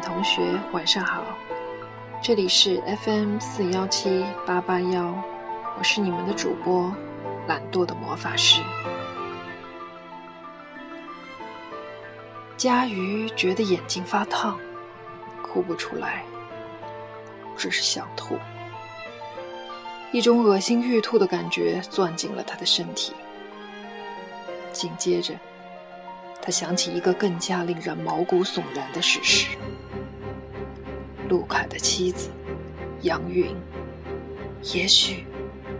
同学，晚上好！这里是 FM 四幺七八八幺，我是你们的主播，懒惰的魔法师。佳瑜觉得眼睛发烫，哭不出来，只是想吐。一种恶心欲吐的感觉钻进了他的身体。紧接着，他想起一个更加令人毛骨悚然的事实：陆凯的妻子杨云，也许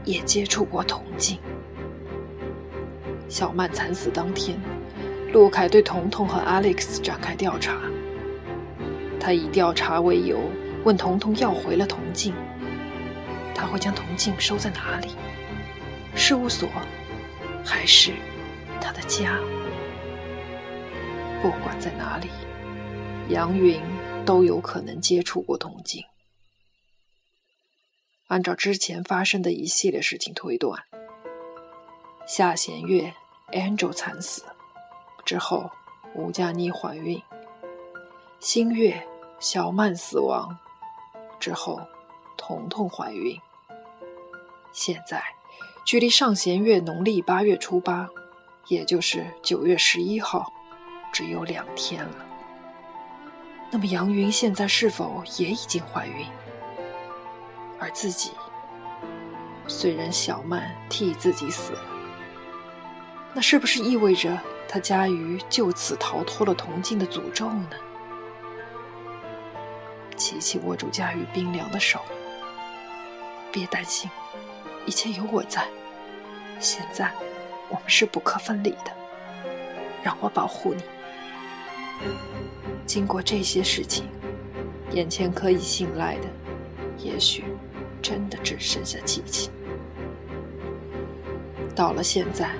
也接触过铜镜。小曼惨死当天，陆凯对彤彤和 Alex 展开调查。他以调查为由，问彤彤要回了铜镜。他会将铜镜收在哪里？事务所，还是他的家？不管在哪里，杨云都有可能接触过铜镜。按照之前发生的一系列事情推断，夏弦月 Angel 惨死之后，吴佳妮怀孕；新月小曼死亡之后，彤彤怀孕。现在，距离上弦月农历八月初八，也就是九月十一号，只有两天了。那么，杨云现在是否也已经怀孕？而自己，虽然小曼替自己死了，那是不是意味着他佳瑜就此逃脱了铜镜的诅咒呢？琪琪握住佳瑜冰凉的手，别担心。一切有我在，现在我们是不可分离的。让我保护你。经过这些事情，眼前可以信赖的，也许真的只剩下琪琪。到了现在，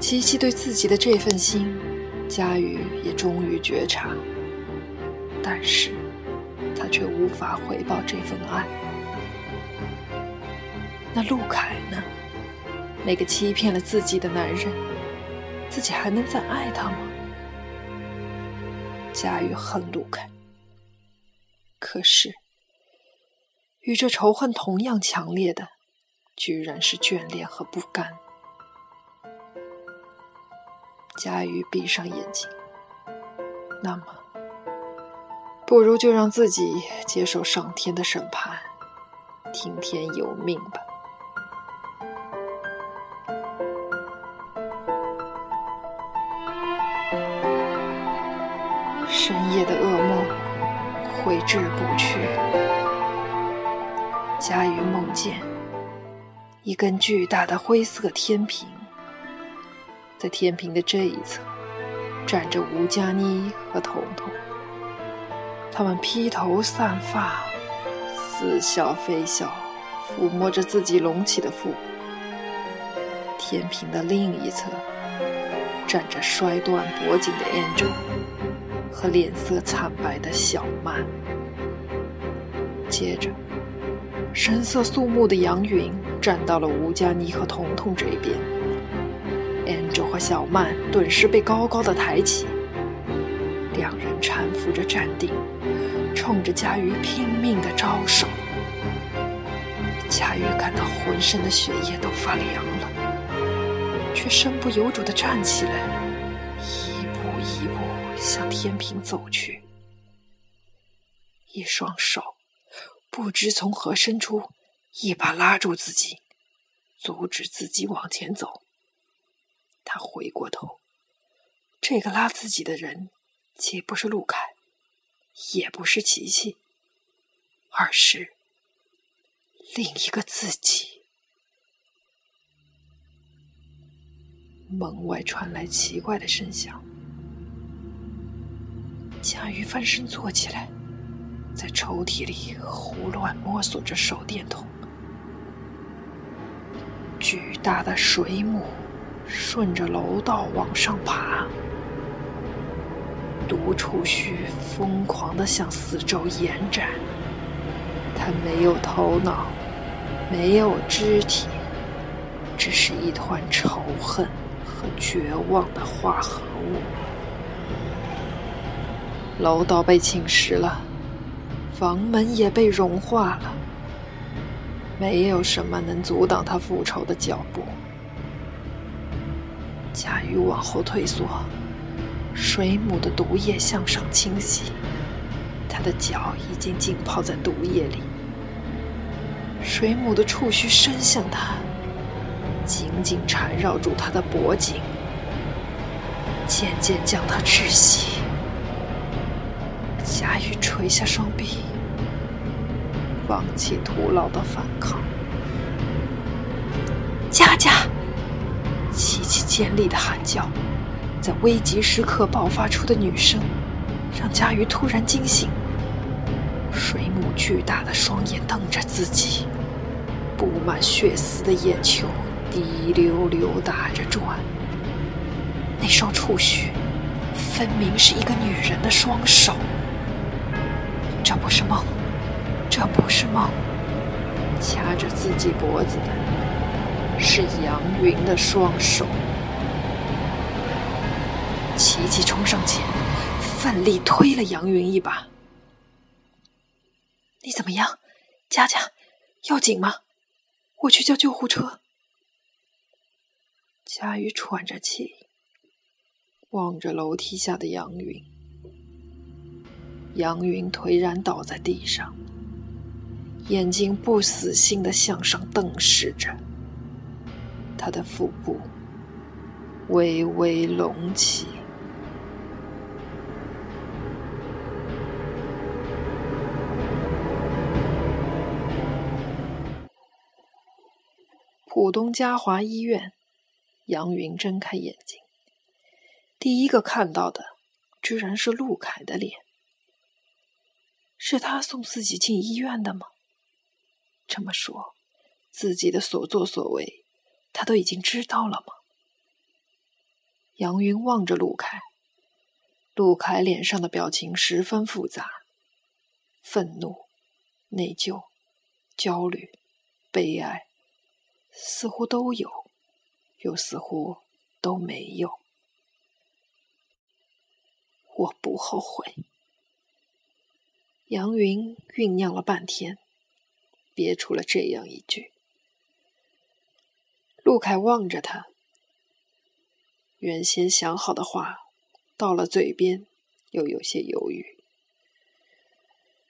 琪琪对自己的这份心，佳宇也终于觉察，但是他却无法回报这份爱。那陆凯呢？那个欺骗了自己的男人，自己还能再爱他吗？佳玉恨陆凯，可是与这仇恨同样强烈的，居然是眷恋和不甘。佳玉闭上眼睛，那么，不如就让自己接受上天的审判，听天由命吧。夜的噩梦挥之不去。佳瑜梦见一根巨大的灰色天平，在天平的这一侧站着吴佳妮和彤彤，他们披头散发，似笑非笑，抚摸着自己隆起的腹部。天平的另一侧站着摔断脖颈的 Angel。和脸色惨白的小曼，接着，神色肃穆的杨云站到了吴佳妮和彤彤这边。Angel 和小曼顿时被高高的抬起，两人搀扶着站定，冲着佳瑜拼命的招手。佳瑜感到浑身的血液都发凉了，却身不由主的站起来。一步一步向天平走去，一双手不知从何伸出，一把拉住自己，阻止自己往前走。他回过头，这个拉自己的人，既不是陆凯，也不是琪琪，而是另一个自己。门外传来奇怪的声响。甲鱼翻身坐起来，在抽屉里胡乱摸索着手电筒。巨大的水母顺着楼道往上爬，独处须疯狂地向四周延展。它没有头脑，没有肢体，只是一团仇恨和绝望的化合物。楼道被侵蚀了，房门也被融化了，没有什么能阻挡他复仇的脚步。贾雨往后退缩，水母的毒液向上侵袭，他的脚已经浸泡在毒液里。水母的触须伸向他，紧紧缠绕住他的脖颈，渐渐将他窒息。垂下双臂，放弃徒劳的反抗。佳佳，琪琪尖利的喊叫，在危急时刻爆发出的女声，让佳瑜突然惊醒。水母巨大的双眼瞪着自己，布满血丝的眼球滴溜溜打着转。那双触须，分明是一个女人的双手。这不是梦，这不是梦。掐着自己脖子的是杨云的双手。琪琪冲上前，奋力推了杨云一把。你怎么样，佳佳？要紧吗？我去叫救护车。佳雨喘着气，望着楼梯下的杨云。杨云颓然倒在地上，眼睛不死心的向上瞪视着，他的腹部微微隆起。浦东嘉华医院，杨云睁开眼睛，第一个看到的居然是陆凯的脸。是他送自己进医院的吗？这么说，自己的所作所为，他都已经知道了吗？杨云望着陆凯，陆凯脸上的表情十分复杂，愤怒、内疚、焦虑、悲哀。似乎都有，又似乎都没有。我不后悔。杨云酝酿了半天，憋出了这样一句。陆凯望着他，原先想好的话到了嘴边，又有些犹豫。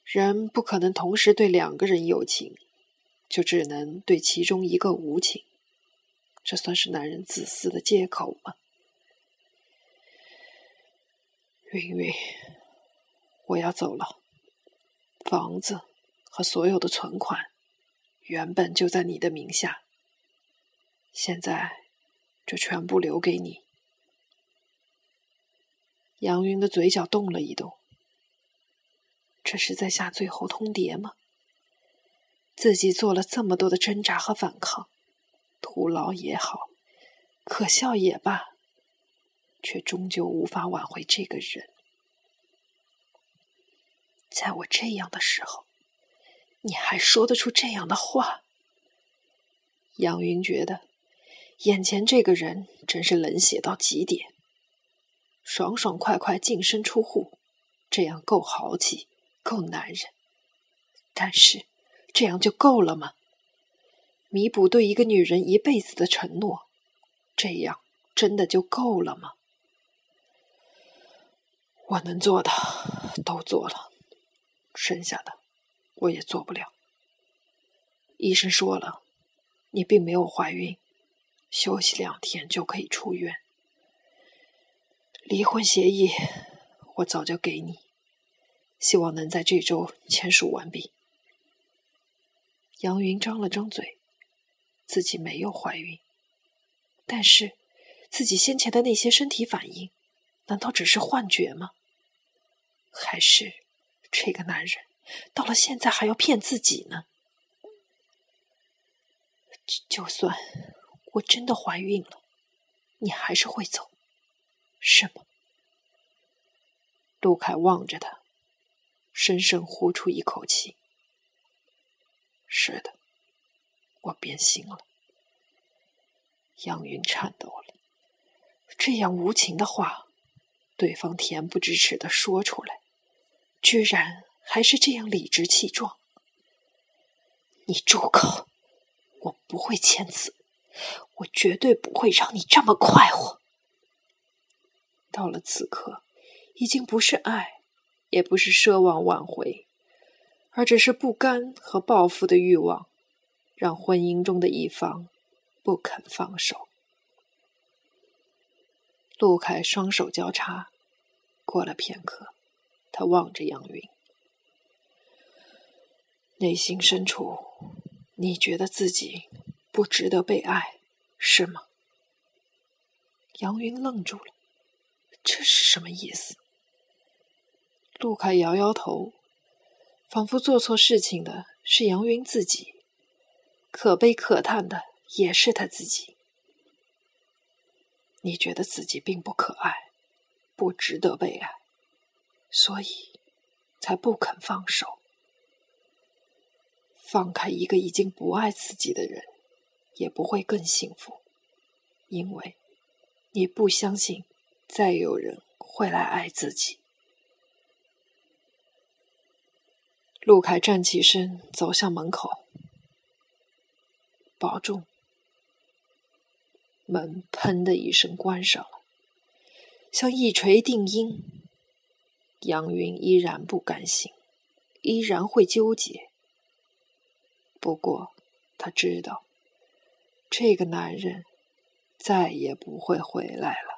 人不可能同时对两个人有情。就只能对其中一个无情，这算是男人自私的借口吗？云云，我要走了。房子和所有的存款原本就在你的名下，现在就全部留给你。杨云的嘴角动了一动，这是在下最后通牒吗？自己做了这么多的挣扎和反抗，徒劳也好，可笑也罢，却终究无法挽回这个人。在我这样的时候，你还说得出这样的话？杨云觉得，眼前这个人真是冷血到极点，爽爽快快净身出户，这样够豪气，够男人，但是。这样就够了吗？弥补对一个女人一辈子的承诺，这样真的就够了吗？我能做的都做了，剩下的我也做不了。医生说了，你并没有怀孕，休息两天就可以出院。离婚协议我早就给你，希望能在这周签署完毕。杨云张了张嘴，自己没有怀孕，但是自己先前的那些身体反应，难道只是幻觉吗？还是这个男人到了现在还要骗自己呢？就算我真的怀孕了，你还是会走，是吗？陆凯望着他，深深呼出一口气。是的，我变心了。杨云颤抖了，这样无情的话，对方恬不知耻的说出来，居然还是这样理直气壮。你住口！我不会签字，我绝对不会让你这么快活。到了此刻，已经不是爱，也不是奢望挽回，而只是不甘和报复的欲望，让婚姻中的一方不肯放手。陆凯双手交叉，过了片刻，他望着杨云，内心深处，你觉得自己不值得被爱，是吗？杨云愣住了。这是什么意思？陆凯摇摇头，仿佛做错事情的是杨云自己，可悲可叹的也是他自己。你觉得自己并不可爱，不值得被爱，所以才不肯放手。放开一个已经不爱自己的人，也不会更幸福，因为你不相信。再有人会来爱自己。陆凯站起身，走向门口，保重。门砰的一声关上了，像一锤定音。杨云依然不甘心，依然会纠结。不过他知道，这个男人再也不会回来了。